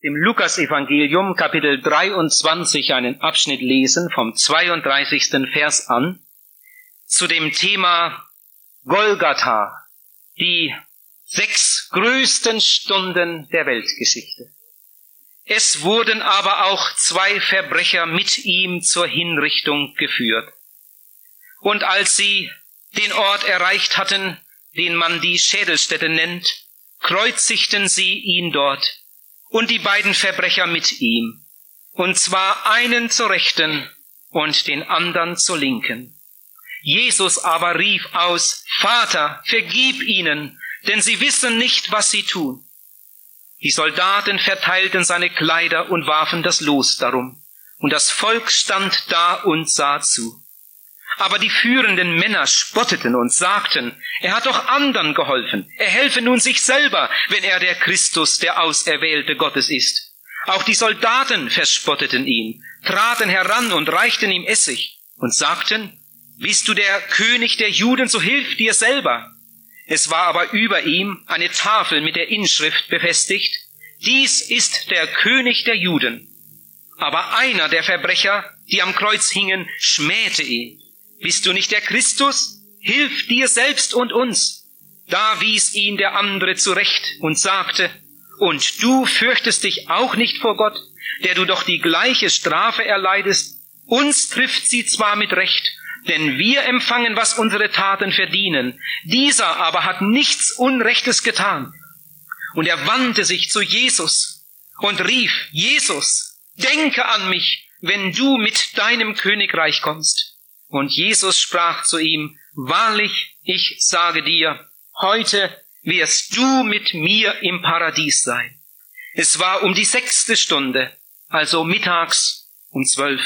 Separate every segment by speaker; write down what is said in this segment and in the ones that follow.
Speaker 1: im Lukasevangelium Kapitel 23 einen Abschnitt lesen vom 32. Vers an zu dem Thema Golgatha, die sechs größten Stunden der Weltgeschichte. Es wurden aber auch zwei Verbrecher mit ihm zur Hinrichtung geführt. Und als sie den Ort erreicht hatten, den man die Schädelstätte nennt, kreuzigten sie ihn dort und die beiden Verbrecher mit ihm, und zwar einen zur Rechten und den anderen zur Linken. Jesus aber rief aus, Vater, vergib ihnen, denn sie wissen nicht, was sie tun. Die Soldaten verteilten seine Kleider und warfen das Los darum, und das Volk stand da und sah zu. Aber die führenden Männer spotteten und sagten, er hat doch anderen geholfen, er helfe nun sich selber, wenn er der Christus, der Auserwählte Gottes ist. Auch die Soldaten verspotteten ihn, traten heran und reichten ihm Essig und sagten, bist du der König der Juden, so hilf dir selber. Es war aber über ihm eine Tafel mit der Inschrift befestigt, dies ist der König der Juden. Aber einer der Verbrecher, die am Kreuz hingen, schmähte ihn bist du nicht der Christus? Hilf dir selbst und uns. Da wies ihn der andere zurecht und sagte, und du fürchtest dich auch nicht vor Gott, der du doch die gleiche Strafe erleidest? Uns trifft sie zwar mit Recht, denn wir empfangen, was unsere Taten verdienen. Dieser aber hat nichts Unrechtes getan. Und er wandte sich zu Jesus und rief, Jesus, denke an mich, wenn du mit deinem Königreich kommst. Und Jesus sprach zu ihm, Wahrlich, ich sage dir, heute wirst du mit mir im Paradies sein. Es war um die sechste Stunde, also mittags um zwölf.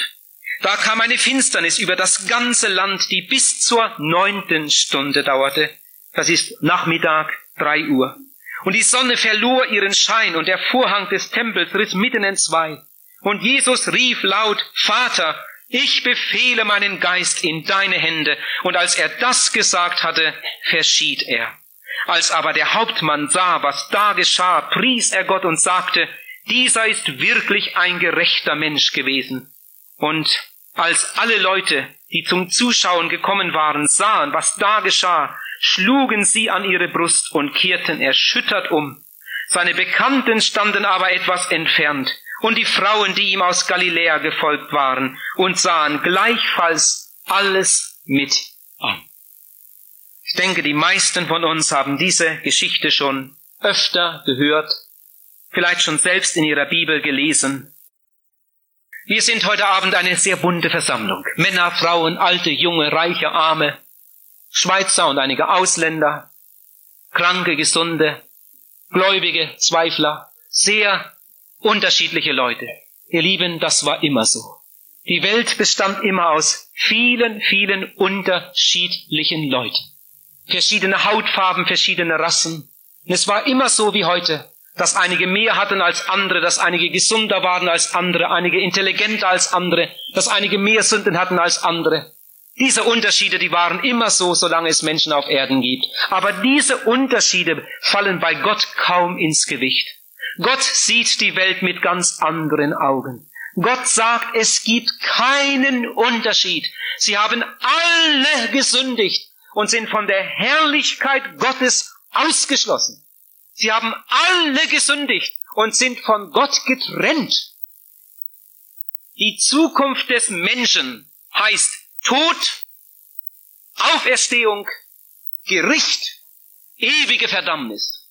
Speaker 1: Da kam eine Finsternis über das ganze Land, die bis zur neunten Stunde dauerte. Das ist Nachmittag drei Uhr. Und die Sonne verlor ihren Schein und der Vorhang des Tempels riss mitten in zwei. Und Jesus rief laut, Vater, ich befehle meinen Geist in deine Hände. Und als er das gesagt hatte, verschied er. Als aber der Hauptmann sah, was da geschah, pries er Gott und sagte, dieser ist wirklich ein gerechter Mensch gewesen. Und als alle Leute, die zum Zuschauen gekommen waren, sahen, was da geschah, schlugen sie an ihre Brust und kehrten erschüttert um. Seine Bekannten standen aber etwas entfernt und die Frauen, die ihm aus Galiläa gefolgt waren und sahen gleichfalls alles mit an. Ich denke, die meisten von uns haben diese Geschichte schon öfter gehört, vielleicht schon selbst in ihrer Bibel gelesen. Wir sind heute Abend eine sehr bunte Versammlung. Männer, Frauen, alte, junge, reiche, arme, Schweizer und einige Ausländer, kranke, gesunde, Gläubige, Zweifler, sehr unterschiedliche Leute. Ihr Lieben, das war immer so. Die Welt bestand immer aus vielen, vielen unterschiedlichen Leuten. Verschiedene Hautfarben, verschiedene Rassen. Und es war immer so wie heute, dass einige mehr hatten als andere, dass einige gesunder waren als andere, einige intelligenter als andere, dass einige mehr Sünden hatten als andere. Diese Unterschiede, die waren immer so, solange es Menschen auf Erden gibt. Aber diese Unterschiede fallen bei Gott kaum ins Gewicht. Gott sieht die Welt mit ganz anderen Augen. Gott sagt, es gibt keinen Unterschied. Sie haben alle gesündigt und sind von der Herrlichkeit Gottes ausgeschlossen. Sie haben alle gesündigt und sind von Gott getrennt. Die Zukunft des Menschen heißt Tod, Auferstehung, Gericht, ewige Verdammnis.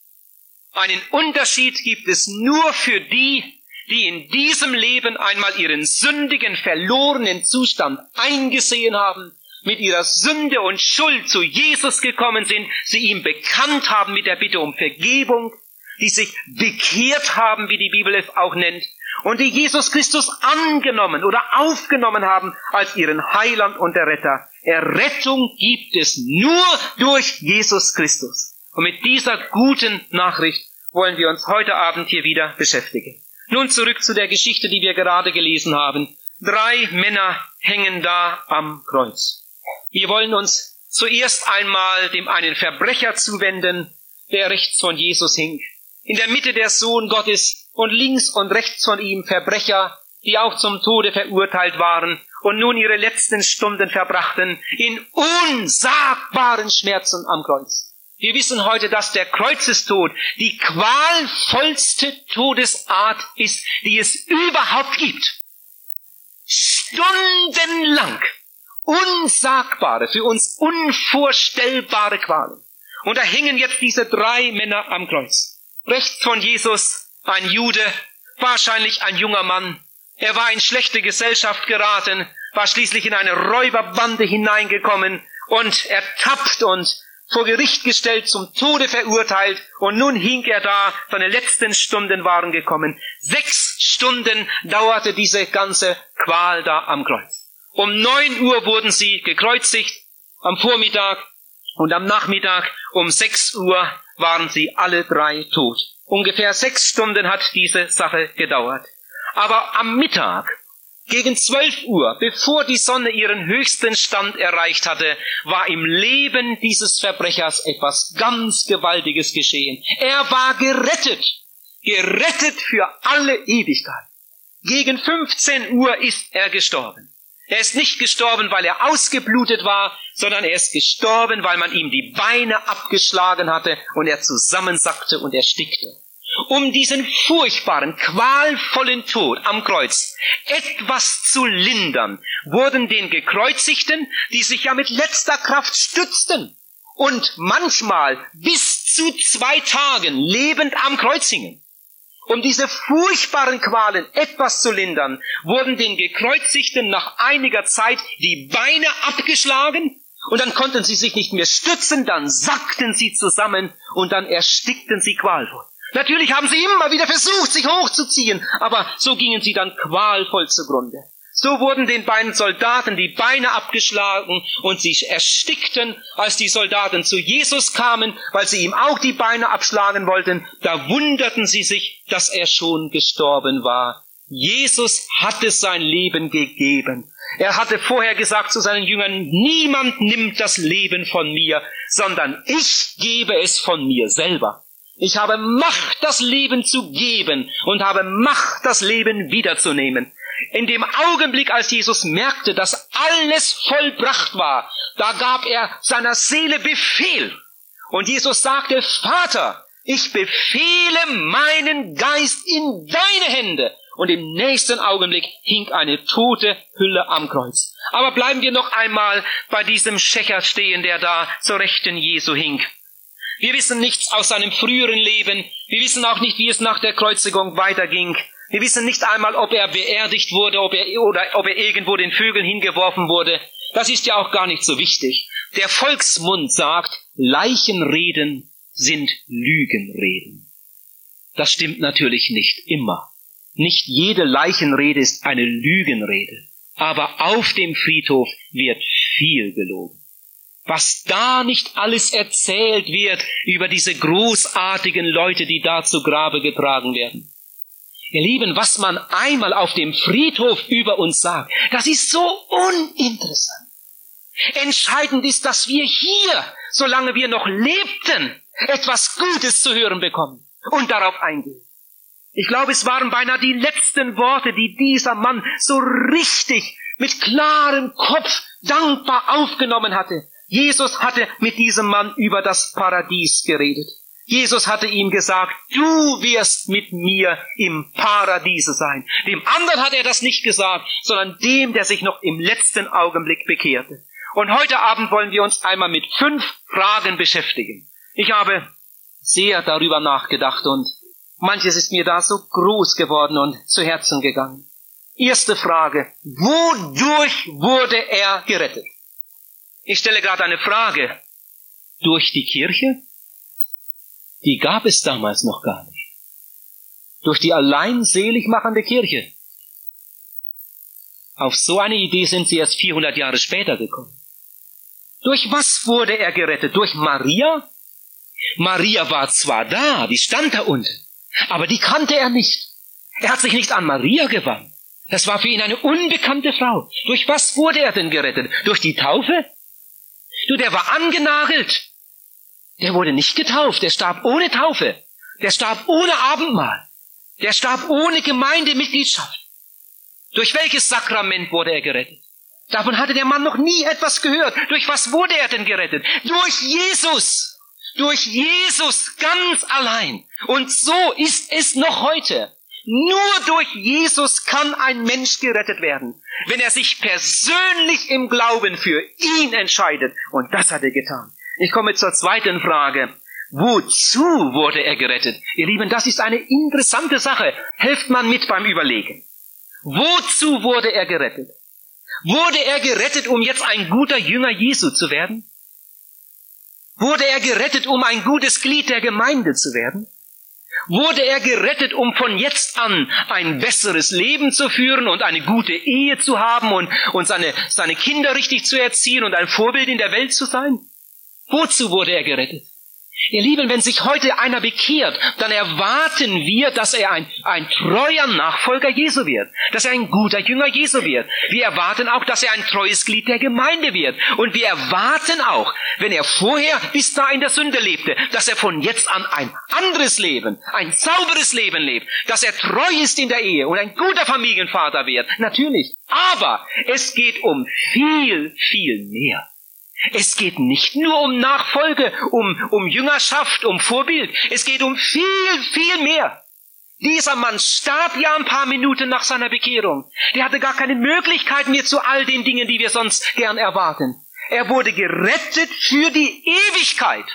Speaker 1: Einen Unterschied gibt es nur für die, die in diesem Leben einmal ihren sündigen, verlorenen Zustand eingesehen haben, mit ihrer Sünde und Schuld zu Jesus gekommen sind, sie ihm bekannt haben mit der Bitte um Vergebung, die sich bekehrt haben, wie die Bibel es auch nennt, und die Jesus Christus angenommen oder aufgenommen haben als ihren Heiland und Erretter. Errettung gibt es nur durch Jesus Christus. Und mit dieser guten Nachricht wollen wir uns heute Abend hier wieder beschäftigen. Nun zurück zu der Geschichte, die wir gerade gelesen haben. Drei Männer hängen da am Kreuz. Wir wollen uns zuerst einmal dem einen Verbrecher zuwenden, der rechts von Jesus hing. In der Mitte der Sohn Gottes, und links und rechts von ihm Verbrecher, die auch zum Tode verurteilt waren und nun ihre letzten Stunden verbrachten in unsagbaren Schmerzen am Kreuz. Wir wissen heute, dass der Kreuzestod die qualvollste Todesart ist, die es überhaupt gibt. Stundenlang unsagbare, für uns unvorstellbare Qualen. Und da hängen jetzt diese drei Männer am Kreuz. Rechts von Jesus ein Jude, wahrscheinlich ein junger Mann. Er war in schlechte Gesellschaft geraten, war schließlich in eine Räuberbande hineingekommen und ertappt und vor Gericht gestellt, zum Tode verurteilt und nun hing er da, seine letzten Stunden waren gekommen. Sechs Stunden dauerte diese ganze Qual da am Kreuz. Um neun Uhr wurden sie gekreuzigt, am Vormittag und am Nachmittag um sechs Uhr waren sie alle drei tot. Ungefähr sechs Stunden hat diese Sache gedauert. Aber am Mittag gegen zwölf Uhr, bevor die Sonne ihren höchsten Stand erreicht hatte, war im Leben dieses Verbrechers etwas ganz Gewaltiges geschehen. Er war gerettet, gerettet für alle Ewigkeit. Gegen 15 Uhr ist er gestorben. Er ist nicht gestorben, weil er ausgeblutet war, sondern er ist gestorben, weil man ihm die Beine abgeschlagen hatte und er zusammensackte und erstickte um diesen furchtbaren, qualvollen Tod am Kreuz etwas zu lindern, wurden den Gekreuzigten, die sich ja mit letzter Kraft stützten und manchmal bis zu zwei Tagen lebend am Kreuz hingen. Um diese furchtbaren Qualen etwas zu lindern, wurden den Gekreuzigten nach einiger Zeit die Beine abgeschlagen und dann konnten sie sich nicht mehr stützen, dann sackten sie zusammen und dann erstickten sie qualvoll. Natürlich haben sie immer wieder versucht, sich hochzuziehen, aber so gingen sie dann qualvoll zugrunde. So wurden den beiden Soldaten die Beine abgeschlagen und sie erstickten, als die Soldaten zu Jesus kamen, weil sie ihm auch die Beine abschlagen wollten. Da wunderten sie sich, dass er schon gestorben war. Jesus hatte sein Leben gegeben. Er hatte vorher gesagt zu seinen Jüngern, niemand nimmt das Leben von mir, sondern ich gebe es von mir selber. Ich habe Macht, das Leben zu geben und habe Macht, das Leben wiederzunehmen. In dem Augenblick, als Jesus merkte, dass alles vollbracht war, da gab er seiner Seele Befehl. Und Jesus sagte, Vater, ich befehle meinen Geist in deine Hände. Und im nächsten Augenblick hing eine tote Hülle am Kreuz. Aber bleiben wir noch einmal bei diesem Schächer stehen, der da zur Rechten Jesu hing. Wir wissen nichts aus seinem früheren Leben. Wir wissen auch nicht, wie es nach der Kreuzigung weiterging. Wir wissen nicht einmal, ob er beerdigt wurde ob er, oder ob er irgendwo den Vögeln hingeworfen wurde. Das ist ja auch gar nicht so wichtig. Der Volksmund sagt, Leichenreden sind Lügenreden. Das stimmt natürlich nicht immer. Nicht jede Leichenrede ist eine Lügenrede. Aber auf dem Friedhof wird viel gelogen was da nicht alles erzählt wird über diese großartigen Leute, die da zu Grabe getragen werden. Ihr Lieben, was man einmal auf dem Friedhof über uns sagt, das ist so uninteressant. Entscheidend ist, dass wir hier, solange wir noch lebten, etwas Gutes zu hören bekommen und darauf eingehen. Ich glaube, es waren beinahe die letzten Worte, die dieser Mann so richtig mit klarem Kopf dankbar aufgenommen hatte. Jesus hatte mit diesem Mann über das Paradies geredet. Jesus hatte ihm gesagt, du wirst mit mir im Paradiese sein. Dem anderen hat er das nicht gesagt, sondern dem, der sich noch im letzten Augenblick bekehrte. Und heute Abend wollen wir uns einmal mit fünf Fragen beschäftigen. Ich habe sehr darüber nachgedacht und manches ist mir da so groß geworden und zu Herzen gegangen. Erste Frage. Wodurch wurde er gerettet? Ich stelle gerade eine Frage. Durch die Kirche? Die gab es damals noch gar nicht. Durch die allein selig machende Kirche. Auf so eine Idee sind sie erst 400 Jahre später gekommen. Durch was wurde er gerettet? Durch Maria? Maria war zwar da, die stand da unten, aber die kannte er nicht. Er hat sich nicht an Maria gewandt. Das war für ihn eine unbekannte Frau. Durch was wurde er denn gerettet? Durch die Taufe? Du, der war angenagelt. Der wurde nicht getauft, der starb ohne Taufe. Der starb ohne Abendmahl. Der starb ohne Gemeindemitgliedschaft. Durch welches Sakrament wurde er gerettet? Davon hatte der Mann noch nie etwas gehört. Durch was wurde er denn gerettet? Durch Jesus. Durch Jesus ganz allein. Und so ist es noch heute. Nur durch Jesus kann ein Mensch gerettet werden, wenn er sich persönlich im Glauben für ihn entscheidet. Und das hat er getan. Ich komme zur zweiten Frage. Wozu wurde er gerettet? Ihr Lieben, das ist eine interessante Sache. Helft man mit beim Überlegen. Wozu wurde er gerettet? Wurde er gerettet, um jetzt ein guter Jünger Jesu zu werden? Wurde er gerettet, um ein gutes Glied der Gemeinde zu werden? Wurde er gerettet, um von jetzt an ein besseres Leben zu führen und eine gute Ehe zu haben und, und seine, seine Kinder richtig zu erziehen und ein Vorbild in der Welt zu sein? Wozu wurde er gerettet? Ihr Lieben, wenn sich heute einer bekehrt, dann erwarten wir, dass er ein, ein treuer Nachfolger Jesu wird, dass er ein guter Jünger Jesu wird. Wir erwarten auch, dass er ein treues Glied der Gemeinde wird. Und wir erwarten auch, wenn er vorher bis da in der Sünde lebte, dass er von jetzt an ein anderes Leben, ein sauberes Leben lebt, dass er treu ist in der Ehe und ein guter Familienvater wird. Natürlich. Aber es geht um viel, viel mehr. Es geht nicht nur um Nachfolge, um, um Jüngerschaft, um Vorbild. Es geht um viel, viel mehr. Dieser Mann starb ja ein paar Minuten nach seiner Bekehrung. Der hatte gar keine Möglichkeit mehr zu all den Dingen, die wir sonst gern erwarten. Er wurde gerettet für die Ewigkeit.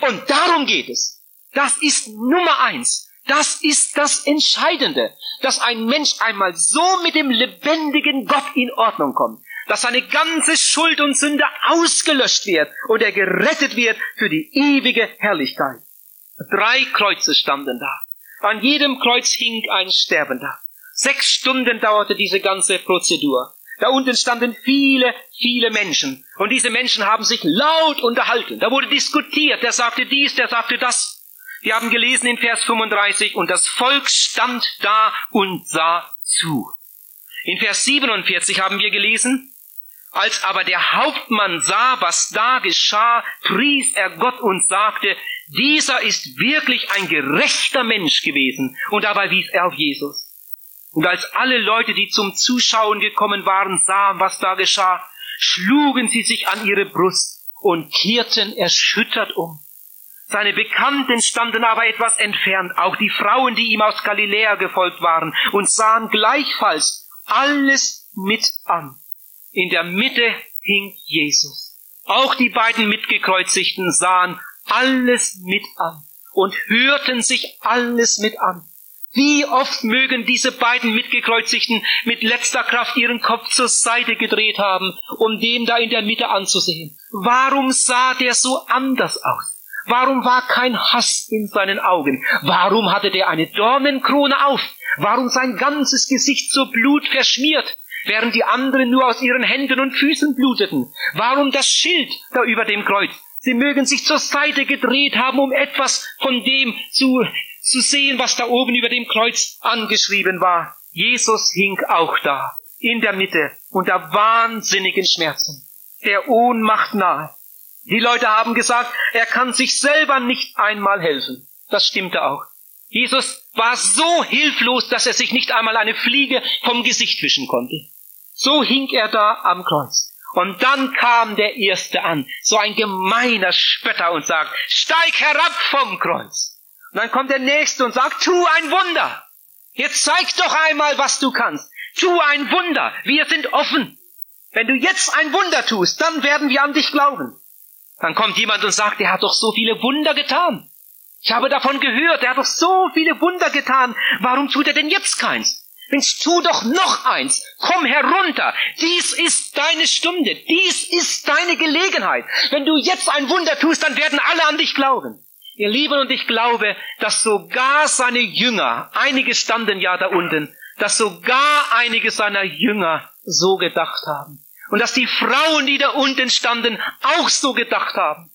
Speaker 1: Und darum geht es. Das ist Nummer eins. Das ist das Entscheidende, dass ein Mensch einmal so mit dem lebendigen Gott in Ordnung kommt, dass seine ganze Schuld und Sünde ausgelöscht wird und er gerettet wird für die ewige Herrlichkeit. Drei Kreuze standen da. An jedem Kreuz hing ein Sterbender. Sechs Stunden dauerte diese ganze Prozedur. Da unten standen viele, viele Menschen. Und diese Menschen haben sich laut unterhalten. Da wurde diskutiert. Der sagte dies, der sagte das. Wir haben gelesen in Vers 35, und das Volk stand da und sah zu. In Vers 47 haben wir gelesen, als aber der Hauptmann sah, was da geschah, pries er Gott und sagte, dieser ist wirklich ein gerechter Mensch gewesen. Und dabei wies er auf Jesus. Und als alle Leute, die zum Zuschauen gekommen waren, sahen, was da geschah, schlugen sie sich an ihre Brust und kehrten erschüttert um. Seine Bekannten standen aber etwas entfernt, auch die Frauen, die ihm aus Galiläa gefolgt waren, und sahen gleichfalls alles mit an. In der Mitte hing Jesus. Auch die beiden Mitgekreuzigten sahen alles mit an und hörten sich alles mit an. Wie oft mögen diese beiden Mitgekreuzigten mit letzter Kraft ihren Kopf zur Seite gedreht haben, um den da in der Mitte anzusehen. Warum sah der so anders aus? Warum war kein Hass in seinen Augen? Warum hatte der eine Dornenkrone auf? Warum sein ganzes Gesicht so Blut verschmiert? Während die anderen nur aus ihren Händen und Füßen bluteten? Warum das Schild da über dem Kreuz? Sie mögen sich zur Seite gedreht haben, um etwas von dem zu, zu sehen, was da oben über dem Kreuz angeschrieben war. Jesus hing auch da, in der Mitte, unter wahnsinnigen Schmerzen, der Ohnmacht nahe. Die Leute haben gesagt, er kann sich selber nicht einmal helfen. Das stimmte auch. Jesus war so hilflos, dass er sich nicht einmal eine Fliege vom Gesicht wischen konnte. So hing er da am Kreuz. Und dann kam der Erste an, so ein gemeiner Spötter und sagt, steig herab vom Kreuz. Und dann kommt der Nächste und sagt, tu ein Wunder. Jetzt zeig doch einmal, was du kannst. Tu ein Wunder. Wir sind offen. Wenn du jetzt ein Wunder tust, dann werden wir an dich glauben. Dann kommt jemand und sagt, er hat doch so viele Wunder getan. Ich habe davon gehört, er hat doch so viele Wunder getan. Warum tut er denn jetzt keins? Mensch, tu doch noch eins. Komm herunter. Dies ist deine Stunde. Dies ist deine Gelegenheit. Wenn du jetzt ein Wunder tust, dann werden alle an dich glauben. Ihr Lieben, und ich glaube, dass sogar seine Jünger, einige standen ja da unten, dass sogar einige seiner Jünger so gedacht haben. Und dass die Frauen, die da unten standen, auch so gedacht haben.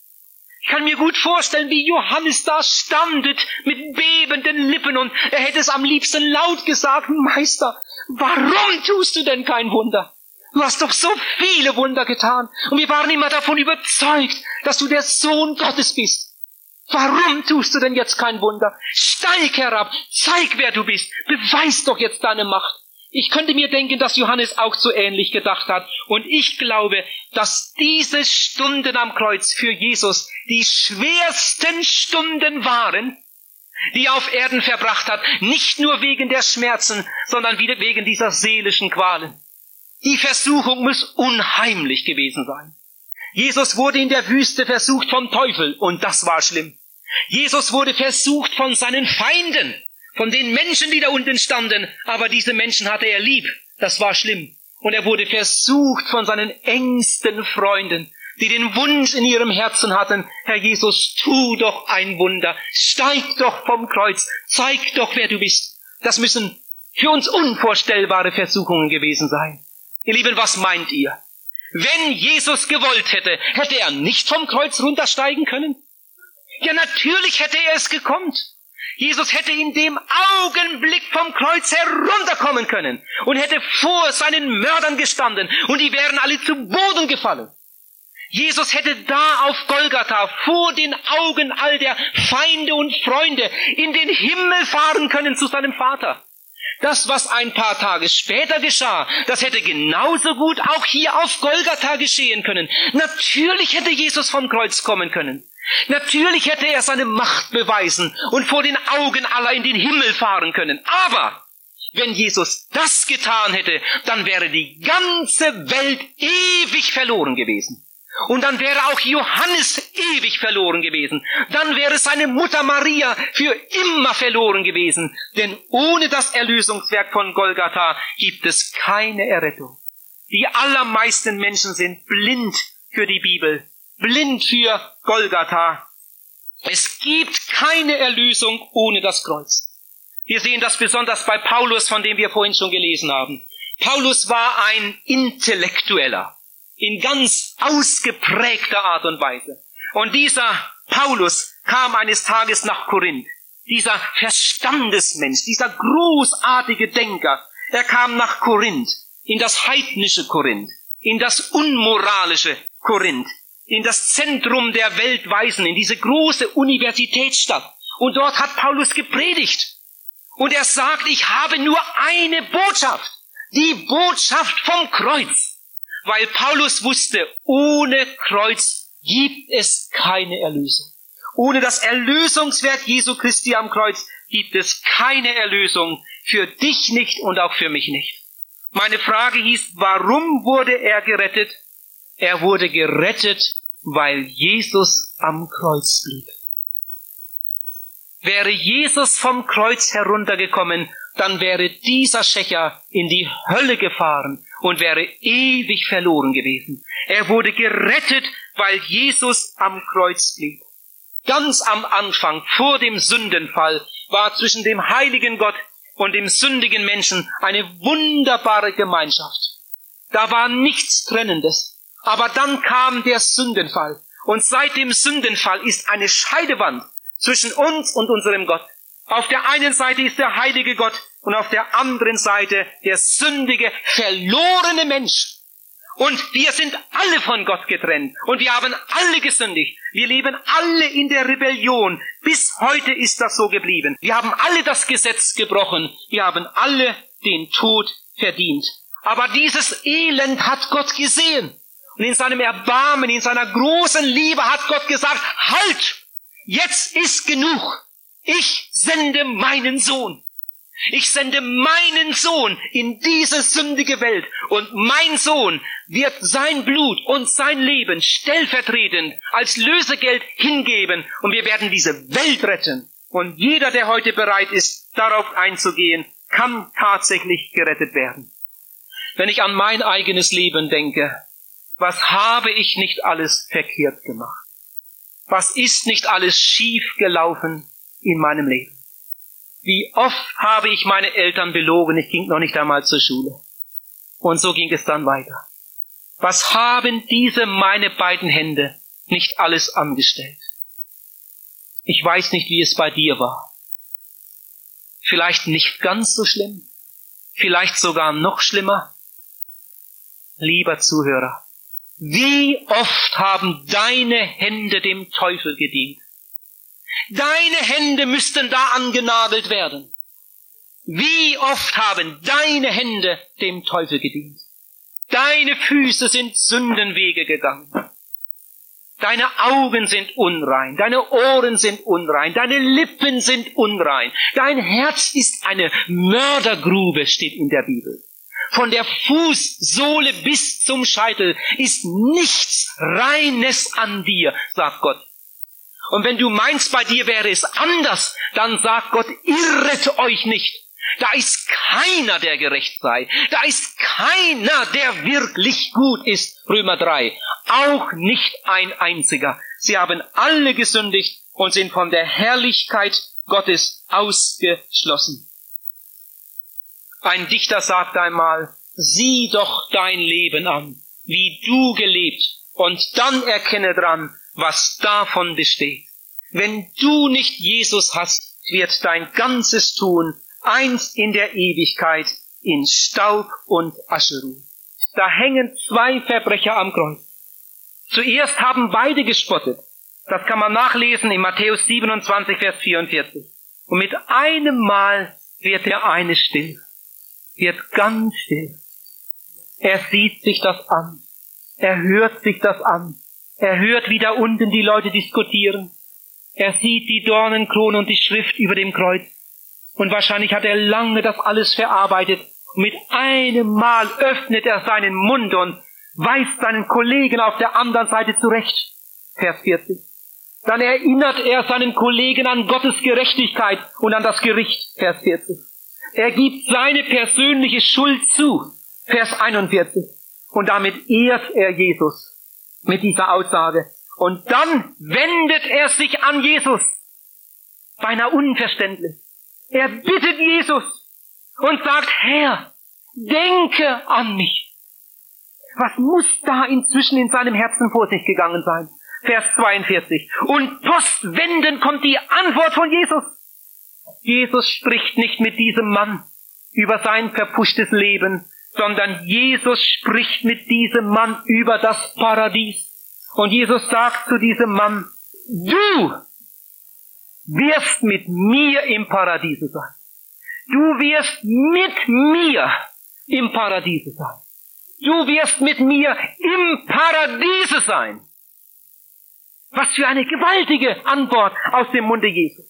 Speaker 1: Ich kann mir gut vorstellen, wie Johannes da standet mit bebenden Lippen und er hätte es am liebsten laut gesagt, Meister, warum tust du denn kein Wunder? Du hast doch so viele Wunder getan und wir waren immer davon überzeugt, dass du der Sohn Gottes bist. Warum tust du denn jetzt kein Wunder? Steig herab, zeig, wer du bist, beweis doch jetzt deine Macht. Ich könnte mir denken, dass Johannes auch so ähnlich gedacht hat. Und ich glaube, dass diese Stunden am Kreuz für Jesus die schwersten Stunden waren, die er auf Erden verbracht hat, nicht nur wegen der Schmerzen, sondern wegen dieser seelischen Qualen. Die Versuchung muss unheimlich gewesen sein. Jesus wurde in der Wüste versucht vom Teufel und das war schlimm. Jesus wurde versucht von seinen Feinden, von den Menschen, die da unten standen, aber diese Menschen hatte er lieb. Das war schlimm. Und er wurde versucht von seinen engsten Freunden, die den Wunsch in ihrem Herzen hatten, Herr Jesus, tu doch ein Wunder, steig doch vom Kreuz, zeig doch, wer du bist. Das müssen für uns unvorstellbare Versuchungen gewesen sein. Ihr Lieben, was meint ihr? Wenn Jesus gewollt hätte, hätte er nicht vom Kreuz runtersteigen können? Ja, natürlich hätte er es gekonnt. Jesus hätte in dem Augenblick vom Kreuz herunterkommen können und hätte vor seinen Mördern gestanden und die wären alle zu Boden gefallen. Jesus hätte da auf Golgatha vor den Augen all der Feinde und Freunde in den Himmel fahren können zu seinem Vater. Das, was ein paar Tage später geschah, das hätte genauso gut auch hier auf Golgatha geschehen können. Natürlich hätte Jesus vom Kreuz kommen können. Natürlich hätte er seine Macht beweisen und vor den Augen aller in den Himmel fahren können. Aber wenn Jesus das getan hätte, dann wäre die ganze Welt ewig verloren gewesen. Und dann wäre auch Johannes ewig verloren gewesen. Dann wäre seine Mutter Maria für immer verloren gewesen. Denn ohne das Erlösungswerk von Golgatha gibt es keine Errettung. Die allermeisten Menschen sind blind für die Bibel, blind für Golgatha. Es gibt keine Erlösung ohne das Kreuz. Wir sehen das besonders bei Paulus, von dem wir vorhin schon gelesen haben. Paulus war ein Intellektueller in ganz ausgeprägter Art und Weise. Und dieser Paulus kam eines Tages nach Korinth. Dieser Verstandesmensch, dieser großartige Denker, er kam nach Korinth, in das heidnische Korinth, in das unmoralische Korinth, in das Zentrum der Weltweisen, in diese große Universitätsstadt. Und dort hat Paulus gepredigt. Und er sagt, ich habe nur eine Botschaft, die Botschaft vom Kreuz weil Paulus wusste, ohne Kreuz gibt es keine Erlösung. Ohne das Erlösungswerk Jesu Christi am Kreuz gibt es keine Erlösung für dich nicht und auch für mich nicht. Meine Frage hieß, warum wurde er gerettet? Er wurde gerettet, weil Jesus am Kreuz blieb. Wäre Jesus vom Kreuz heruntergekommen, dann wäre dieser Schächer in die Hölle gefahren und wäre ewig verloren gewesen. Er wurde gerettet, weil Jesus am Kreuz blieb. Ganz am Anfang, vor dem Sündenfall, war zwischen dem heiligen Gott und dem sündigen Menschen eine wunderbare Gemeinschaft. Da war nichts Trennendes. Aber dann kam der Sündenfall. Und seit dem Sündenfall ist eine Scheidewand zwischen uns und unserem Gott. Auf der einen Seite ist der heilige Gott und auf der anderen Seite der sündige, verlorene Mensch. Und wir sind alle von Gott getrennt und wir haben alle gesündigt. Wir leben alle in der Rebellion. Bis heute ist das so geblieben. Wir haben alle das Gesetz gebrochen. Wir haben alle den Tod verdient. Aber dieses Elend hat Gott gesehen. Und in seinem Erbarmen, in seiner großen Liebe hat Gott gesagt, halt! Jetzt ist genug. Ich sende meinen Sohn. Ich sende meinen Sohn in diese sündige Welt und mein Sohn wird sein Blut und sein Leben stellvertretend als Lösegeld hingeben und wir werden diese Welt retten. Und jeder, der heute bereit ist, darauf einzugehen, kann tatsächlich gerettet werden. Wenn ich an mein eigenes Leben denke, was habe ich nicht alles verkehrt gemacht? Was ist nicht alles schief gelaufen in meinem Leben. Wie oft habe ich meine Eltern belogen, ich ging noch nicht einmal zur Schule. Und so ging es dann weiter. Was haben diese meine beiden Hände nicht alles angestellt? Ich weiß nicht, wie es bei dir war. Vielleicht nicht ganz so schlimm, vielleicht sogar noch schlimmer. Lieber Zuhörer, wie oft haben deine Hände dem Teufel gedient? Deine Hände müssten da angenagelt werden. Wie oft haben deine Hände dem Teufel gedient? Deine Füße sind Sündenwege gegangen. Deine Augen sind unrein, deine Ohren sind unrein, deine Lippen sind unrein, dein Herz ist eine Mördergrube, steht in der Bibel. Von der Fußsohle bis zum Scheitel ist nichts Reines an dir, sagt Gott. Und wenn du meinst, bei dir wäre es anders, dann sagt Gott, irret euch nicht. Da ist keiner, der gerecht sei. Da ist keiner, der wirklich gut ist. Römer 3. Auch nicht ein einziger. Sie haben alle gesündigt und sind von der Herrlichkeit Gottes ausgeschlossen. Ein Dichter sagt einmal, sieh doch dein Leben an, wie du gelebt, und dann erkenne dran, was davon besteht. Wenn du nicht Jesus hast, wird dein ganzes Tun einst in der Ewigkeit in Staub und Asche ruhen. Da hängen zwei Verbrecher am Kreuz. Zuerst haben beide gespottet. Das kann man nachlesen in Matthäus 27, Vers 44. Und mit einem Mal wird der eine still, wird ganz still. Er sieht sich das an. Er hört sich das an. Er hört, wie da unten die Leute diskutieren. Er sieht die Dornenkrone und die Schrift über dem Kreuz. Und wahrscheinlich hat er lange das alles verarbeitet. Mit einem Mal öffnet er seinen Mund und weist seinen Kollegen auf der anderen Seite zurecht. Vers 40. Dann erinnert er seinen Kollegen an Gottes Gerechtigkeit und an das Gericht. Vers 40. Er gibt seine persönliche Schuld zu. Vers 41. Und damit ehrt er Jesus mit dieser Aussage. Und dann wendet er sich an Jesus. Beinahe unverständlich. Er bittet Jesus und sagt, Herr, denke an mich. Was muss da inzwischen in seinem Herzen vor sich gegangen sein? Vers 42. Und postwendend kommt die Antwort von Jesus. Jesus spricht nicht mit diesem Mann über sein verpuschtes Leben, sondern Jesus spricht mit diesem Mann über das Paradies. Und Jesus sagt zu diesem Mann, du wirst mit mir im Paradiese sein. Du wirst mit mir im Paradiese sein. Du wirst mit mir im Paradiese sein. Was für eine gewaltige Antwort aus dem Munde Jesu.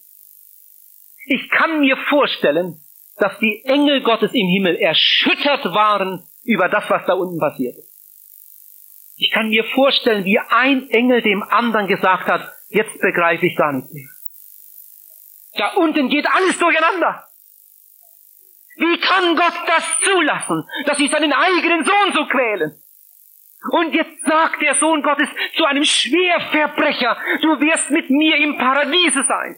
Speaker 1: Ich kann mir vorstellen, dass die Engel Gottes im Himmel erschüttert waren über das, was da unten passiert ist. Ich kann mir vorstellen, wie ein Engel dem anderen gesagt hat, jetzt begreife ich gar nicht mehr. Da unten geht alles durcheinander. Wie kann Gott das zulassen, dass sie seinen eigenen Sohn so quälen? Und jetzt sagt der Sohn Gottes zu einem Schwerverbrecher, du wirst mit mir im Paradiese sein.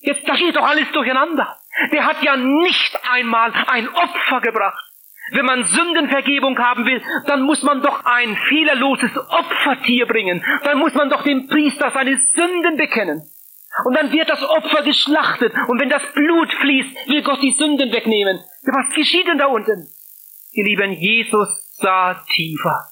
Speaker 1: Jetzt, da geht doch alles durcheinander. Der hat ja nicht einmal ein Opfer gebracht. Wenn man Sündenvergebung haben will, dann muss man doch ein fehlerloses Opfertier bringen. Dann muss man doch dem Priester seine Sünden bekennen. Und dann wird das Opfer geschlachtet. Und wenn das Blut fließt, will Gott die Sünden wegnehmen. Was geschieht denn da unten? Ihr Lieben, Jesus sah tiefer.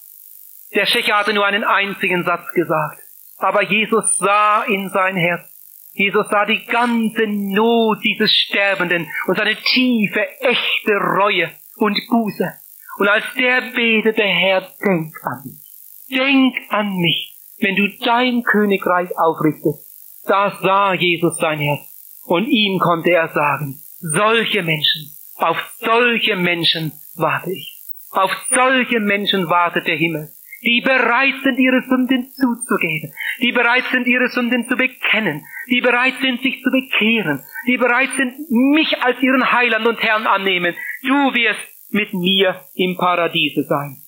Speaker 1: Der Schächer hatte nur einen einzigen Satz gesagt. Aber Jesus sah in sein Herz. Jesus sah die ganze Not dieses Sterbenden und seine tiefe, echte Reue und Buße. Und als der betete, Herr, denk an mich. Denk an mich, wenn du dein Königreich aufrichtest da sah Jesus sein Herz. Und ihm konnte er sagen, solche Menschen, auf solche Menschen warte ich. Auf solche Menschen wartet der Himmel, die bereit sind, ihre Sünden zuzugeben, die bereit sind, ihre Sünden zu bekennen, die bereit sind, sich zu bekehren, die bereit sind, mich als ihren Heiland und Herrn annehmen. Du wirst mit mir im Paradiese sein.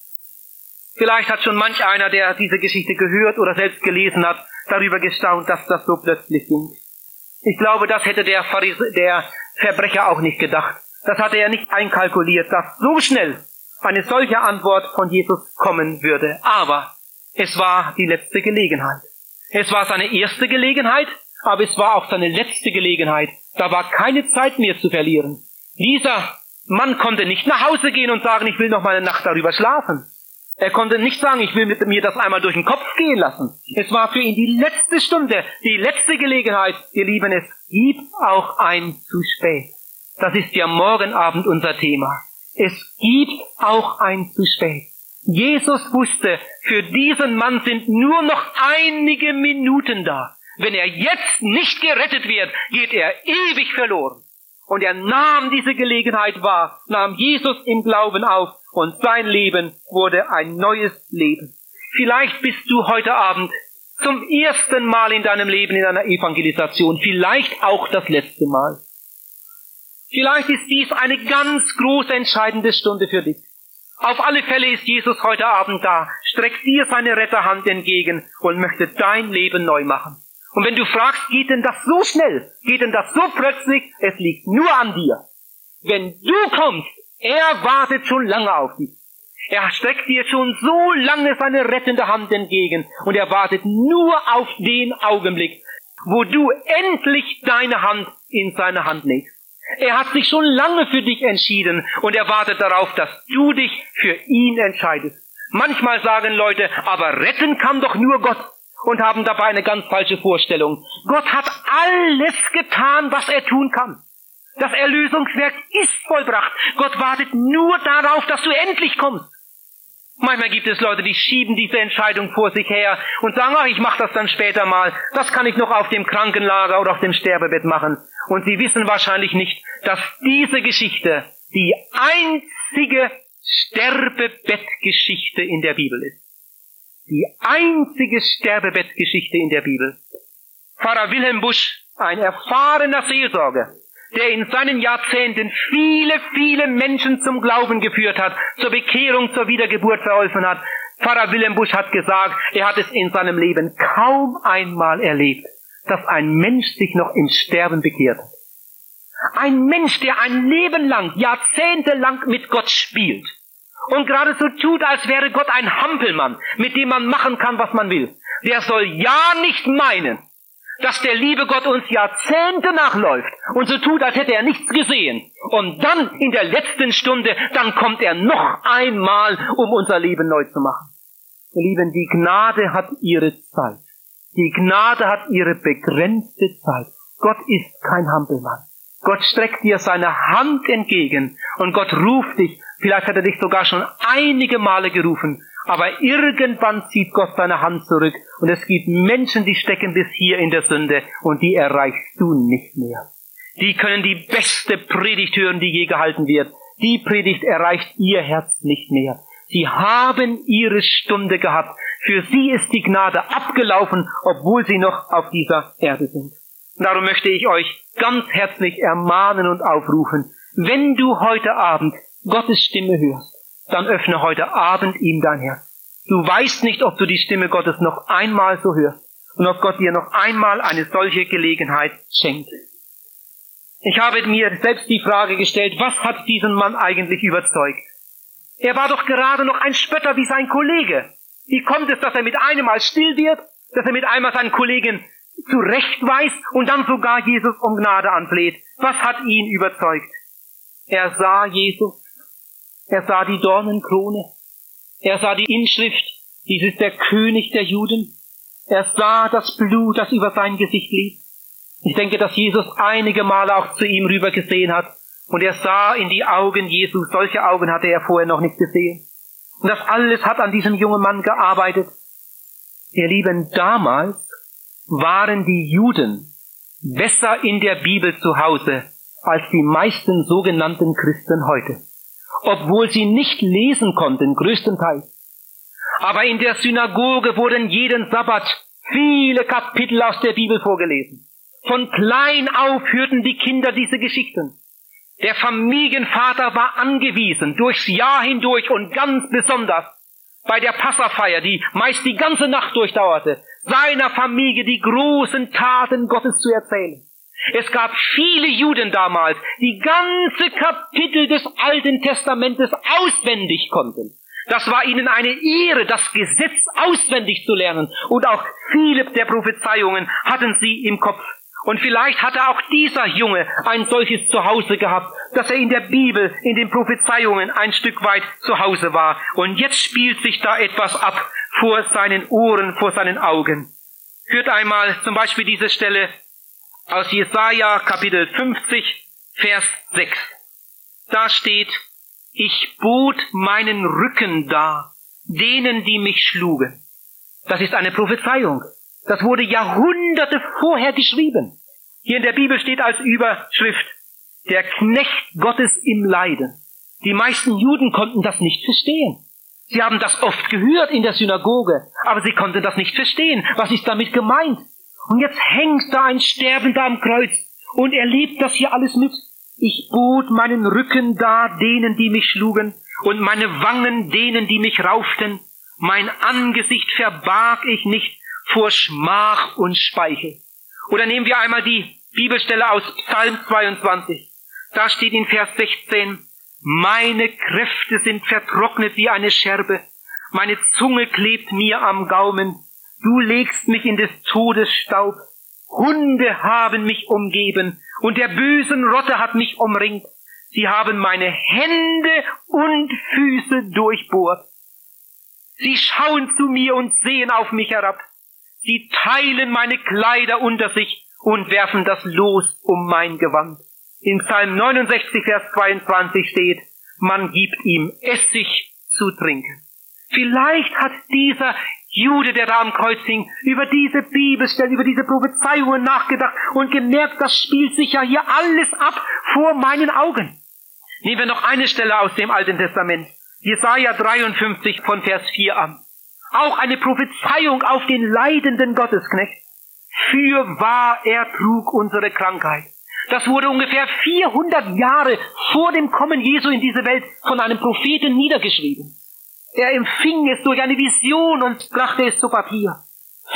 Speaker 1: Vielleicht hat schon manch einer, der diese Geschichte gehört oder selbst gelesen hat, darüber gestaunt, dass das so plötzlich ging. Ich glaube, das hätte der, Pharise der Verbrecher auch nicht gedacht. Das hatte er nicht einkalkuliert, dass so schnell eine solche Antwort von Jesus kommen würde. Aber es war die letzte Gelegenheit. Es war seine erste Gelegenheit, aber es war auch seine letzte Gelegenheit. Da war keine Zeit mehr zu verlieren. Dieser Mann konnte nicht nach Hause gehen und sagen, ich will noch mal eine Nacht darüber schlafen. Er konnte nicht sagen, ich will mir das einmal durch den Kopf gehen lassen. Es war für ihn die letzte Stunde, die letzte Gelegenheit. Ihr Lieben, es gibt auch ein zu spät. Das ist ja morgen Abend unser Thema. Es gibt auch ein zu spät. Jesus wusste, für diesen Mann sind nur noch einige Minuten da. Wenn er jetzt nicht gerettet wird, geht er ewig verloren. Und er nahm diese Gelegenheit wahr, nahm Jesus im Glauben auf und sein Leben wurde ein neues Leben. Vielleicht bist du heute Abend zum ersten Mal in deinem Leben in einer Evangelisation, vielleicht auch das letzte Mal. Vielleicht ist dies eine ganz große entscheidende Stunde für dich. Auf alle Fälle ist Jesus heute Abend da, streckt dir seine Retterhand entgegen und möchte dein Leben neu machen. Und wenn du fragst, geht denn das so schnell? Geht denn das so plötzlich? Es liegt nur an dir. Wenn du kommst, er wartet schon lange auf dich. Er streckt dir schon so lange seine rettende Hand entgegen und er wartet nur auf den Augenblick, wo du endlich deine Hand in seine Hand legst. Er hat sich schon lange für dich entschieden und er wartet darauf, dass du dich für ihn entscheidest. Manchmal sagen Leute, aber retten kann doch nur Gott und haben dabei eine ganz falsche Vorstellung. Gott hat alles getan, was er tun kann. Das Erlösungswerk ist vollbracht. Gott wartet nur darauf, dass du endlich kommst. Manchmal gibt es Leute, die schieben diese Entscheidung vor sich her und sagen, ach, ich mache das dann später mal. Das kann ich noch auf dem Krankenlager oder auf dem Sterbebett machen. Und sie wissen wahrscheinlich nicht, dass diese Geschichte die einzige Sterbebettgeschichte in der Bibel ist. Die einzige Sterbebettgeschichte in der Bibel. Pfarrer Wilhelm Busch, ein erfahrener Seelsorger, der in seinen Jahrzehnten viele, viele Menschen zum Glauben geführt hat, zur Bekehrung, zur Wiedergeburt verholfen hat. Pfarrer Wilhelm Busch hat gesagt, er hat es in seinem Leben kaum einmal erlebt, dass ein Mensch sich noch im Sterben bekehrt. Ein Mensch, der ein Leben lang, jahrzehntelang mit Gott spielt und gerade so tut, als wäre Gott ein Hampelmann, mit dem man machen kann, was man will, der soll ja nicht meinen, dass der liebe Gott uns Jahrzehnte nachläuft und so tut, als hätte er nichts gesehen. Und dann in der letzten Stunde, dann kommt er noch einmal, um unser Leben neu zu machen. Ihr Lieben, die Gnade hat ihre Zeit. Die Gnade hat ihre begrenzte Zeit. Gott ist kein Hampelmann. Gott streckt dir seine Hand entgegen und Gott ruft dich. Vielleicht hat er dich sogar schon einige Male gerufen. Aber irgendwann zieht Gott seine Hand zurück und es gibt Menschen, die stecken bis hier in der Sünde und die erreichst du nicht mehr. Die können die beste Predigt hören, die je gehalten wird. Die Predigt erreicht ihr Herz nicht mehr. Sie haben ihre Stunde gehabt. Für sie ist die Gnade abgelaufen, obwohl sie noch auf dieser Erde sind. Darum möchte ich euch ganz herzlich ermahnen und aufrufen, wenn du heute Abend Gottes Stimme hörst, dann öffne heute Abend ihm dein Herz. Du weißt nicht, ob du die Stimme Gottes noch einmal so hörst und ob Gott dir noch einmal eine solche Gelegenheit schenkt. Ich habe mir selbst die Frage gestellt, was hat diesen Mann eigentlich überzeugt? Er war doch gerade noch ein Spötter wie sein Kollege. Wie kommt es, dass er mit einem Mal still wird, dass er mit einmal seinen Kollegen zurechtweist und dann sogar Jesus um Gnade anfleht? Was hat ihn überzeugt? Er sah Jesus er sah die Dornenkrone. Er sah die Inschrift, dies ist der König der Juden. Er sah das Blut, das über sein Gesicht lief. Ich denke, dass Jesus einige Male auch zu ihm rüber gesehen hat. Und er sah in die Augen Jesu. Solche Augen hatte er vorher noch nicht gesehen. Und das alles hat an diesem jungen Mann gearbeitet. Ihr Lieben, damals waren die Juden besser in der Bibel zu Hause als die meisten sogenannten Christen heute obwohl sie nicht lesen konnten, größtenteils. Aber in der Synagoge wurden jeden Sabbat viele Kapitel aus der Bibel vorgelesen. Von klein auf hörten die Kinder diese Geschichten. Der Familienvater war angewiesen, durchs Jahr hindurch und ganz besonders bei der Passafeier, die meist die ganze Nacht durchdauerte, seiner Familie die großen Taten Gottes zu erzählen. Es gab viele Juden damals, die ganze Kapitel des Alten Testamentes auswendig konnten. Das war ihnen eine Ehre, das Gesetz auswendig zu lernen. Und auch viele der Prophezeiungen hatten sie im Kopf. Und vielleicht hatte auch dieser Junge ein solches Zuhause gehabt, dass er in der Bibel, in den Prophezeiungen ein Stück weit zu Hause war. Und jetzt spielt sich da etwas ab vor seinen Ohren, vor seinen Augen. Hört einmal zum Beispiel diese Stelle aus Jesaja Kapitel 50, Vers 6. Da steht, ich bot meinen Rücken dar, denen, die mich schlugen. Das ist eine Prophezeiung. Das wurde Jahrhunderte vorher geschrieben. Hier in der Bibel steht als Überschrift, der Knecht Gottes im Leiden. Die meisten Juden konnten das nicht verstehen. Sie haben das oft gehört in der Synagoge, aber sie konnten das nicht verstehen. Was ist damit gemeint? Und jetzt hängt da ein Sterbender am Kreuz und erlebt das hier alles mit. Ich bot meinen Rücken da denen, die mich schlugen, und meine Wangen denen, die mich rauften. Mein Angesicht verbarg ich nicht vor Schmach und Speichel. Oder nehmen wir einmal die Bibelstelle aus Psalm 22. Da steht in Vers 16, meine Kräfte sind vertrocknet wie eine Scherbe, meine Zunge klebt mir am Gaumen, du legst mich in des Todes Staub, Hunde haben mich umgeben und der bösen Rotte hat mich umringt, sie haben meine Hände und Füße durchbohrt. Sie schauen zu mir und sehen auf mich herab. Sie teilen meine Kleider unter sich und werfen das Los um mein Gewand. In Psalm 69, Vers 22 steht, man gibt ihm Essig zu trinken. Vielleicht hat dieser Jude, der da am Kreuz hing, über diese Bibelstellen, über diese Prophezeiungen nachgedacht und gemerkt, das spielt sich ja hier alles ab vor meinen Augen. Nehmen wir noch eine Stelle aus dem Alten Testament. Jesaja 53 von Vers 4 an. Auch eine Prophezeiung auf den leidenden Gottesknecht. Für wahr er trug unsere Krankheit. Das wurde ungefähr 400 Jahre vor dem Kommen Jesu in diese Welt von einem Propheten niedergeschrieben. Er empfing es durch eine Vision und brachte es zu Papier.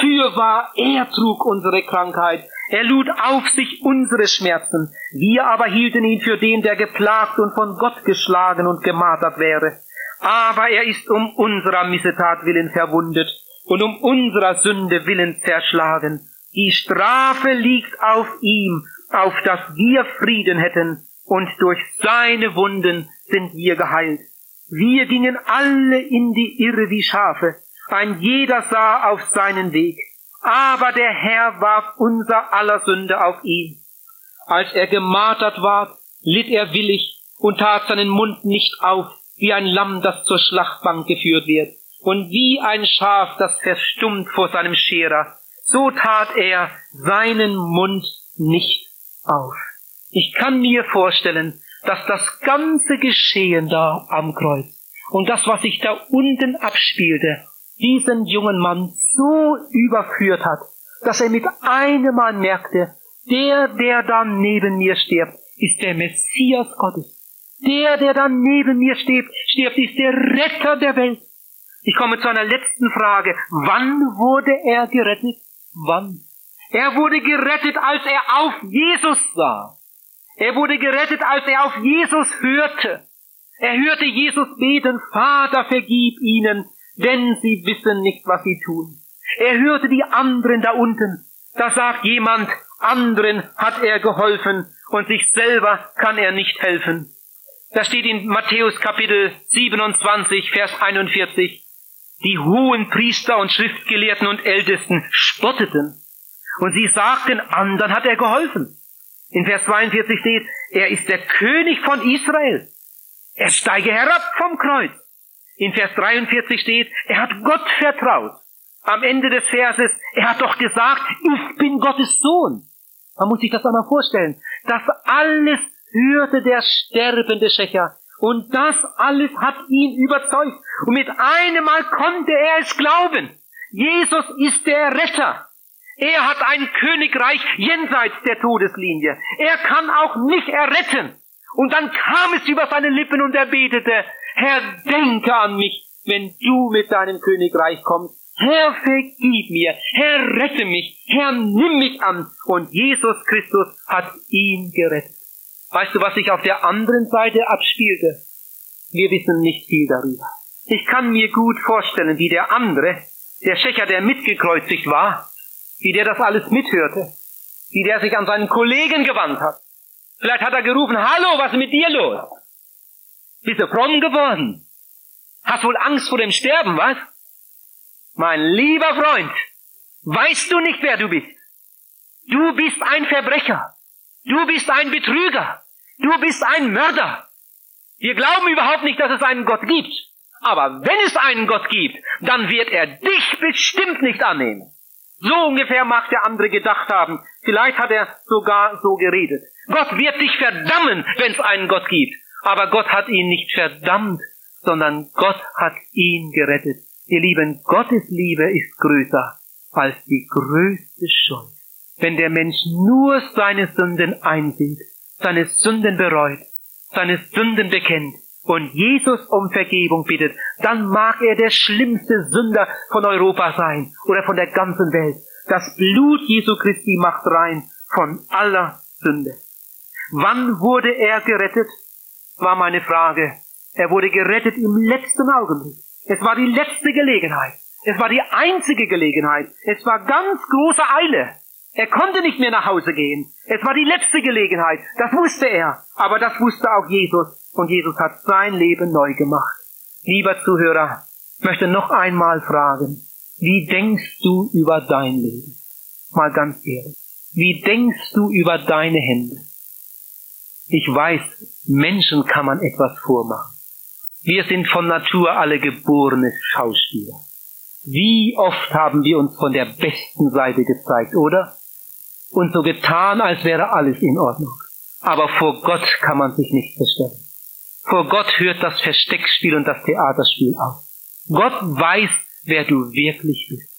Speaker 1: Fürwahr, er trug unsere Krankheit. Er lud auf sich unsere Schmerzen. Wir aber hielten ihn für den, der geplagt und von Gott geschlagen und gemartert wäre. Aber er ist um unserer Missetat willen verwundet und um unserer Sünde willen zerschlagen. Die Strafe liegt auf ihm, auf dass wir Frieden hätten, und durch seine Wunden sind wir geheilt. Wir gingen alle in die Irre wie Schafe, ein jeder sah auf seinen Weg, aber der Herr warf unser aller Sünde auf ihn. Als er gemartert ward, litt er willig und tat seinen Mund nicht auf, wie ein Lamm, das zur Schlachtbank geführt wird, und wie ein Schaf, das verstummt vor seinem Scherer, so tat er seinen Mund nicht auf. Ich kann mir vorstellen, dass das ganze Geschehen da am Kreuz und das, was sich da unten abspielte, diesen jungen Mann so überführt hat, dass er mit einem Mal merkte, der, der da neben mir stirbt, ist der Messias Gottes. Der, der da neben mir stirbt, stirbt, ist der Retter der Welt. Ich komme zu einer letzten Frage. Wann wurde er gerettet? Wann? Er wurde gerettet, als er auf Jesus sah. Er wurde gerettet, als er auf Jesus hörte. Er hörte Jesus beten, Vater, vergib ihnen, denn sie wissen nicht, was sie tun. Er hörte die anderen da unten. Da sagt jemand, anderen hat er geholfen und sich selber kann er nicht helfen. Da steht in Matthäus Kapitel 27, Vers 41, die hohen Priester und Schriftgelehrten und Ältesten spotteten. Und sie sagten, anderen hat er geholfen. In Vers 42 steht, er ist der König von Israel. Er steige herab vom Kreuz. In Vers 43 steht, er hat Gott vertraut. Am Ende des Verses, er hat doch gesagt, ich bin Gottes Sohn. Man muss sich das einmal vorstellen. Das alles hörte der sterbende Schächer. Und das alles hat ihn überzeugt. Und mit einem Mal konnte er es glauben. Jesus ist der Retter. Er hat ein Königreich jenseits der Todeslinie. Er kann auch mich erretten. Und dann kam es über seine Lippen und er betete, Herr, denke an mich, wenn du mit deinem Königreich kommst. Herr, vergib mir, Herr, rette mich, Herr, nimm mich an. Und Jesus Christus hat ihn gerettet. Weißt du, was sich auf der anderen Seite abspielte? Wir wissen nicht viel darüber. Ich kann mir gut vorstellen, wie der andere, der Schächer, der mitgekreuzigt war, wie der das alles mithörte, wie der sich an seinen Kollegen gewandt hat. Vielleicht hat er gerufen, hallo, was ist mit dir los? Bist du fromm geworden? Hast wohl Angst vor dem Sterben, was? Mein lieber Freund, weißt du nicht, wer du bist? Du bist ein Verbrecher. Du bist ein Betrüger. Du bist ein Mörder. Wir glauben überhaupt nicht, dass es einen Gott gibt. Aber wenn es einen Gott gibt, dann wird er dich bestimmt nicht annehmen. So ungefähr mag der andere gedacht haben. Vielleicht hat er sogar so geredet. Gott wird dich verdammen, wenn es einen Gott gibt. Aber Gott hat ihn nicht verdammt, sondern Gott hat ihn gerettet. Ihr Lieben, Gottes Liebe ist größer als die größte Schuld. Wenn der Mensch nur seine Sünden einsieht, seine Sünden bereut, seine Sünden bekennt und Jesus um Vergebung bittet, dann mag er der schlimmste Sünder von Europa sein oder von der ganzen Welt. Das Blut Jesu Christi macht rein von aller Sünde. Wann wurde er gerettet? War meine Frage. Er wurde gerettet im letzten Augenblick. Es war die letzte Gelegenheit. Es war die einzige Gelegenheit. Es war ganz große Eile. Er konnte nicht mehr nach Hause gehen. Es war die letzte Gelegenheit. Das wusste er. Aber das wusste auch Jesus. Und Jesus hat sein Leben neu gemacht. Lieber Zuhörer, möchte noch einmal fragen, wie denkst du über dein Leben? Mal ganz ehrlich. Wie denkst du über deine Hände? Ich weiß, Menschen kann man etwas vormachen. Wir sind von Natur alle geborene Schauspieler. Wie oft haben wir uns von der besten Seite gezeigt, oder? Und so getan, als wäre alles in Ordnung. Aber vor Gott kann man sich nicht verstellen. Vor Gott hört das Versteckspiel und das Theaterspiel auf. Gott weiß, wer du wirklich bist.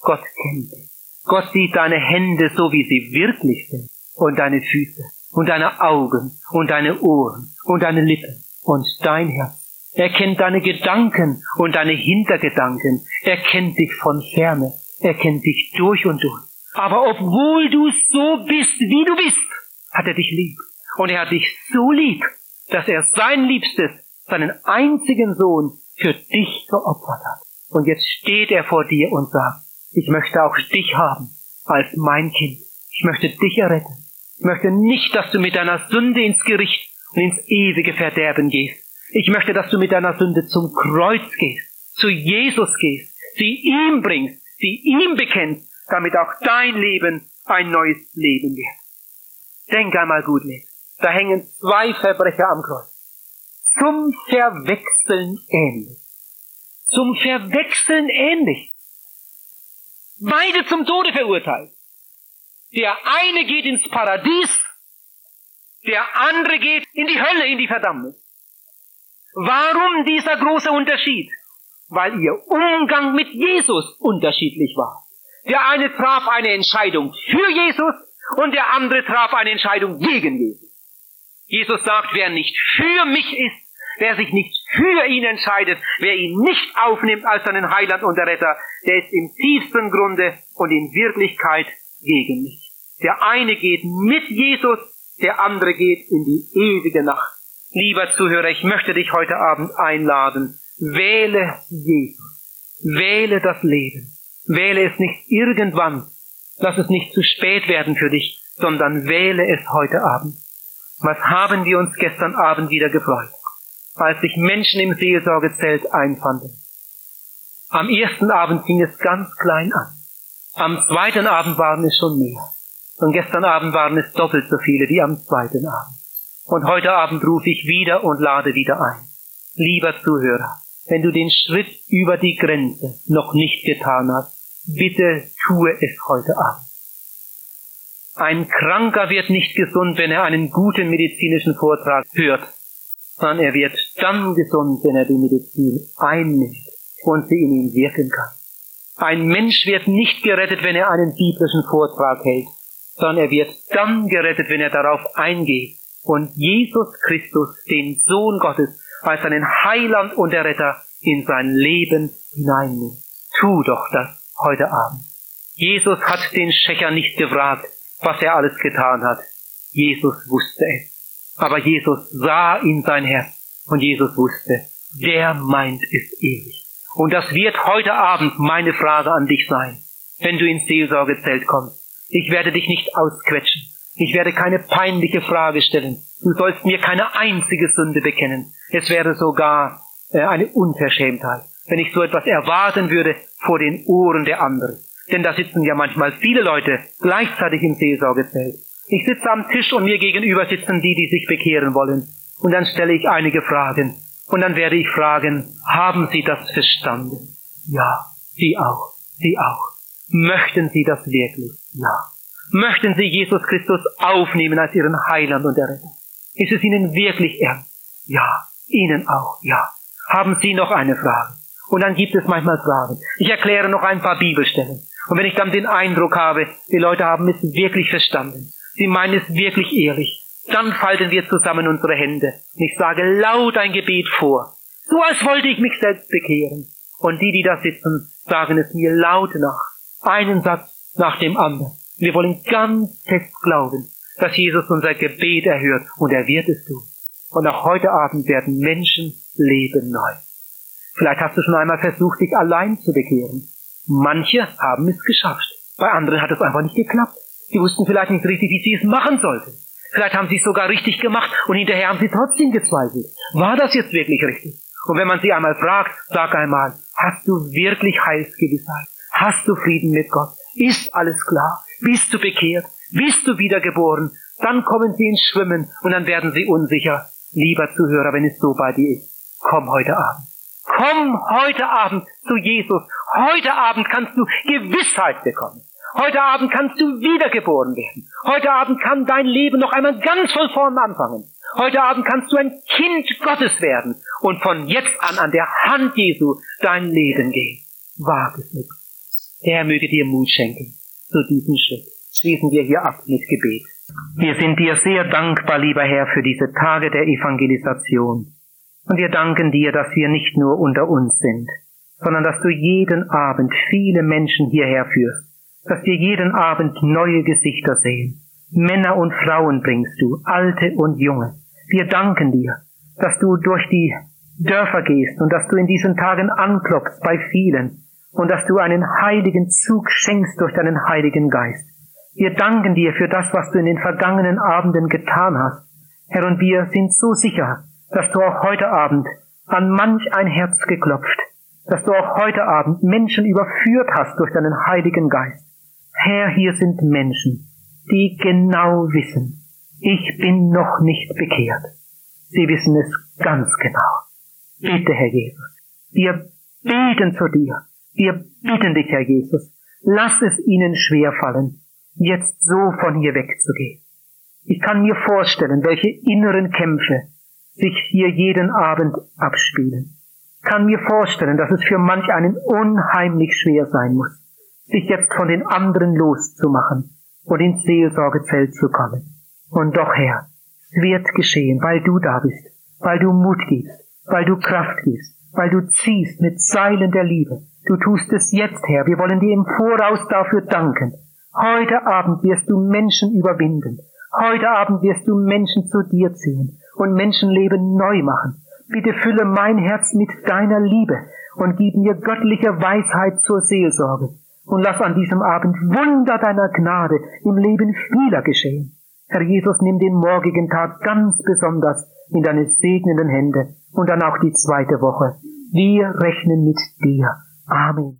Speaker 1: Gott kennt dich. Gott sieht deine Hände so, wie sie wirklich sind. Und deine Füße. Und deine Augen. Und deine Ohren. Und deine Lippen. Und dein Herz. Er kennt deine Gedanken und deine Hintergedanken. Er kennt dich von ferne. Er kennt dich durch und durch. Aber obwohl du so bist, wie du bist, hat er dich lieb. Und er hat dich so lieb, dass er sein Liebstes, seinen einzigen Sohn, für dich geopfert hat. Und jetzt steht er vor dir und sagt, ich möchte auch dich haben als mein Kind. Ich möchte dich erretten. Ich möchte nicht, dass du mit deiner Sünde ins Gericht und ins ewige Verderben gehst. Ich möchte, dass du mit deiner Sünde zum Kreuz gehst, zu Jesus gehst, sie ihm bringst, sie ihm bekennst, damit auch dein Leben ein neues Leben wird. Denk einmal gut mit. Da hängen zwei Verbrecher am Kreuz. Zum Verwechseln ähnlich. Zum Verwechseln ähnlich. Beide zum Tode verurteilt. Der eine geht ins Paradies, der andere geht in die Hölle, in die Verdammnis. Warum dieser große Unterschied? Weil ihr Umgang mit Jesus unterschiedlich war. Der eine traf eine Entscheidung für Jesus und der andere traf eine Entscheidung gegen Jesus. Jesus sagt, wer nicht für mich ist, wer sich nicht für ihn entscheidet, wer ihn nicht aufnimmt als seinen Heiland und Retter, der ist im tiefsten Grunde und in Wirklichkeit gegen mich. Der eine geht mit Jesus, der andere geht in die ewige Nacht. Lieber Zuhörer, ich möchte dich heute Abend einladen. Wähle Jesus. Wähle das Leben. Wähle es nicht irgendwann. Lass es nicht zu spät werden für dich, sondern wähle es heute Abend. Was haben wir uns gestern Abend wieder gefreut, als sich Menschen im Seelsorgezelt einfanden. Am ersten Abend fing es ganz klein an. Am zweiten Abend waren es schon mehr. Und gestern Abend waren es doppelt so viele wie am zweiten Abend. Und heute Abend rufe ich wieder und lade wieder ein. Lieber Zuhörer, wenn du den Schritt über die Grenze noch nicht getan hast, bitte tue es heute Abend. Ein Kranker wird nicht gesund, wenn er einen guten medizinischen Vortrag hört, sondern er wird dann gesund, wenn er die Medizin einnimmt und sie in ihm wirken kann. Ein Mensch wird nicht gerettet, wenn er einen biblischen Vortrag hält, sondern er wird dann gerettet, wenn er darauf eingeht und Jesus Christus, den Sohn Gottes, als seinen Heiland und Erretter in sein Leben hineinnimmt. Tu doch das heute Abend. Jesus hat den Schächer nicht gefragt, was er alles getan hat. Jesus wusste es. Aber Jesus sah in sein Herz und Jesus wusste, der meint es ewig. Und das wird heute Abend meine Frage an dich sein, wenn du ins Seelsorgezelt kommst. Ich werde dich nicht ausquetschen. Ich werde keine peinliche Frage stellen. Du sollst mir keine einzige Sünde bekennen. Es wäre sogar äh, eine Unverschämtheit, wenn ich so etwas erwarten würde vor den Ohren der anderen. Denn da sitzen ja manchmal viele Leute gleichzeitig im Seelsorgezelt. Ich sitze am Tisch und mir gegenüber sitzen die, die sich bekehren wollen. Und dann stelle ich einige Fragen. Und dann werde ich fragen, haben Sie das verstanden? Ja, Sie auch, Sie auch. Möchten Sie das wirklich? Ja. Möchten Sie Jesus Christus aufnehmen als Ihren Heiland und Erretter? Ist es Ihnen wirklich ernst? Ja. Ihnen auch? Ja. Haben Sie noch eine Frage? Und dann gibt es manchmal Fragen. Ich erkläre noch ein paar Bibelstellen. Und wenn ich dann den Eindruck habe, die Leute haben es wirklich verstanden, sie meinen es wirklich ehrlich, dann falten wir zusammen unsere Hände und ich sage laut ein Gebet vor, so als wollte ich mich selbst bekehren. Und die, die da sitzen, sagen es mir laut nach, einen Satz nach dem anderen. Wir wollen ganz fest glauben, dass Jesus unser Gebet erhört und er wird es tun. Und auch heute Abend werden Menschen leben neu. Vielleicht hast du schon einmal versucht, dich allein zu bekehren. Manche haben es geschafft. Bei anderen hat es einfach nicht geklappt. Sie wussten vielleicht nicht richtig, wie sie es machen sollten. Vielleicht haben sie es sogar richtig gemacht und hinterher haben sie trotzdem gezweifelt. War das jetzt wirklich richtig? Und wenn man sie einmal fragt, sag einmal, hast du wirklich Heilsgewissheit? Hast du Frieden mit Gott? Ist alles klar? Bist du bekehrt? Bist du wiedergeboren? Dann kommen sie ins Schwimmen und dann werden sie unsicher. Lieber Zuhörer, wenn es so bei dir ist, komm heute Abend. Komm heute Abend zu Jesus. Heute Abend kannst du Gewissheit bekommen. Heute Abend kannst du wiedergeboren werden. Heute Abend kann dein Leben noch einmal ganz von vorn anfangen. Heute Abend kannst du ein Kind Gottes werden und von jetzt an an der Hand Jesu dein Leben gehen. Wag es mit. Der möge dir Mut schenken zu diesem Schritt. Schließen wir hier ab mit Gebet. Wir sind dir sehr dankbar, lieber Herr, für diese Tage der Evangelisation. Und wir danken dir, dass wir nicht nur unter uns sind, sondern dass du jeden Abend viele Menschen hierher führst, dass wir jeden Abend neue Gesichter sehen. Männer und Frauen bringst du, alte und junge. Wir danken dir, dass du durch die Dörfer gehst und dass du in diesen Tagen anklopfst bei vielen und dass du einen heiligen Zug schenkst durch deinen heiligen Geist. Wir danken dir für das, was du in den vergangenen Abenden getan hast. Herr, und wir sind so sicher, dass du auch heute Abend an manch ein Herz geklopft, dass du auch heute Abend Menschen überführt hast durch deinen Heiligen Geist. Herr, hier sind Menschen, die genau wissen, ich bin noch nicht bekehrt. Sie wissen es ganz genau. Bitte, Herr Jesus, wir beten zu dir. Wir bitten dich, Herr Jesus, lass es ihnen schwer fallen, jetzt so von hier wegzugehen. Ich kann mir vorstellen, welche inneren Kämpfe sich hier jeden Abend abspielen. Kann mir vorstellen, dass es für manch einen unheimlich schwer sein muss, sich jetzt von den anderen loszumachen und ins Seelsorgezelt zu kommen. Und doch, Herr, es wird geschehen, weil du da bist, weil du Mut gibst, weil du Kraft gibst, weil du ziehst mit Seilen der Liebe. Du tust es jetzt, Herr. Wir wollen dir im Voraus dafür danken. Heute Abend wirst du Menschen überwinden. Heute Abend wirst du Menschen zu dir ziehen und Menschenleben neu machen. Bitte fülle mein Herz mit deiner Liebe und gib mir göttliche Weisheit zur Seelsorge. Und lass an diesem Abend Wunder deiner Gnade im Leben vieler geschehen. Herr Jesus, nimm den morgigen Tag ganz besonders in deine segnenden Hände und dann auch die zweite Woche. Wir rechnen mit dir. Amen.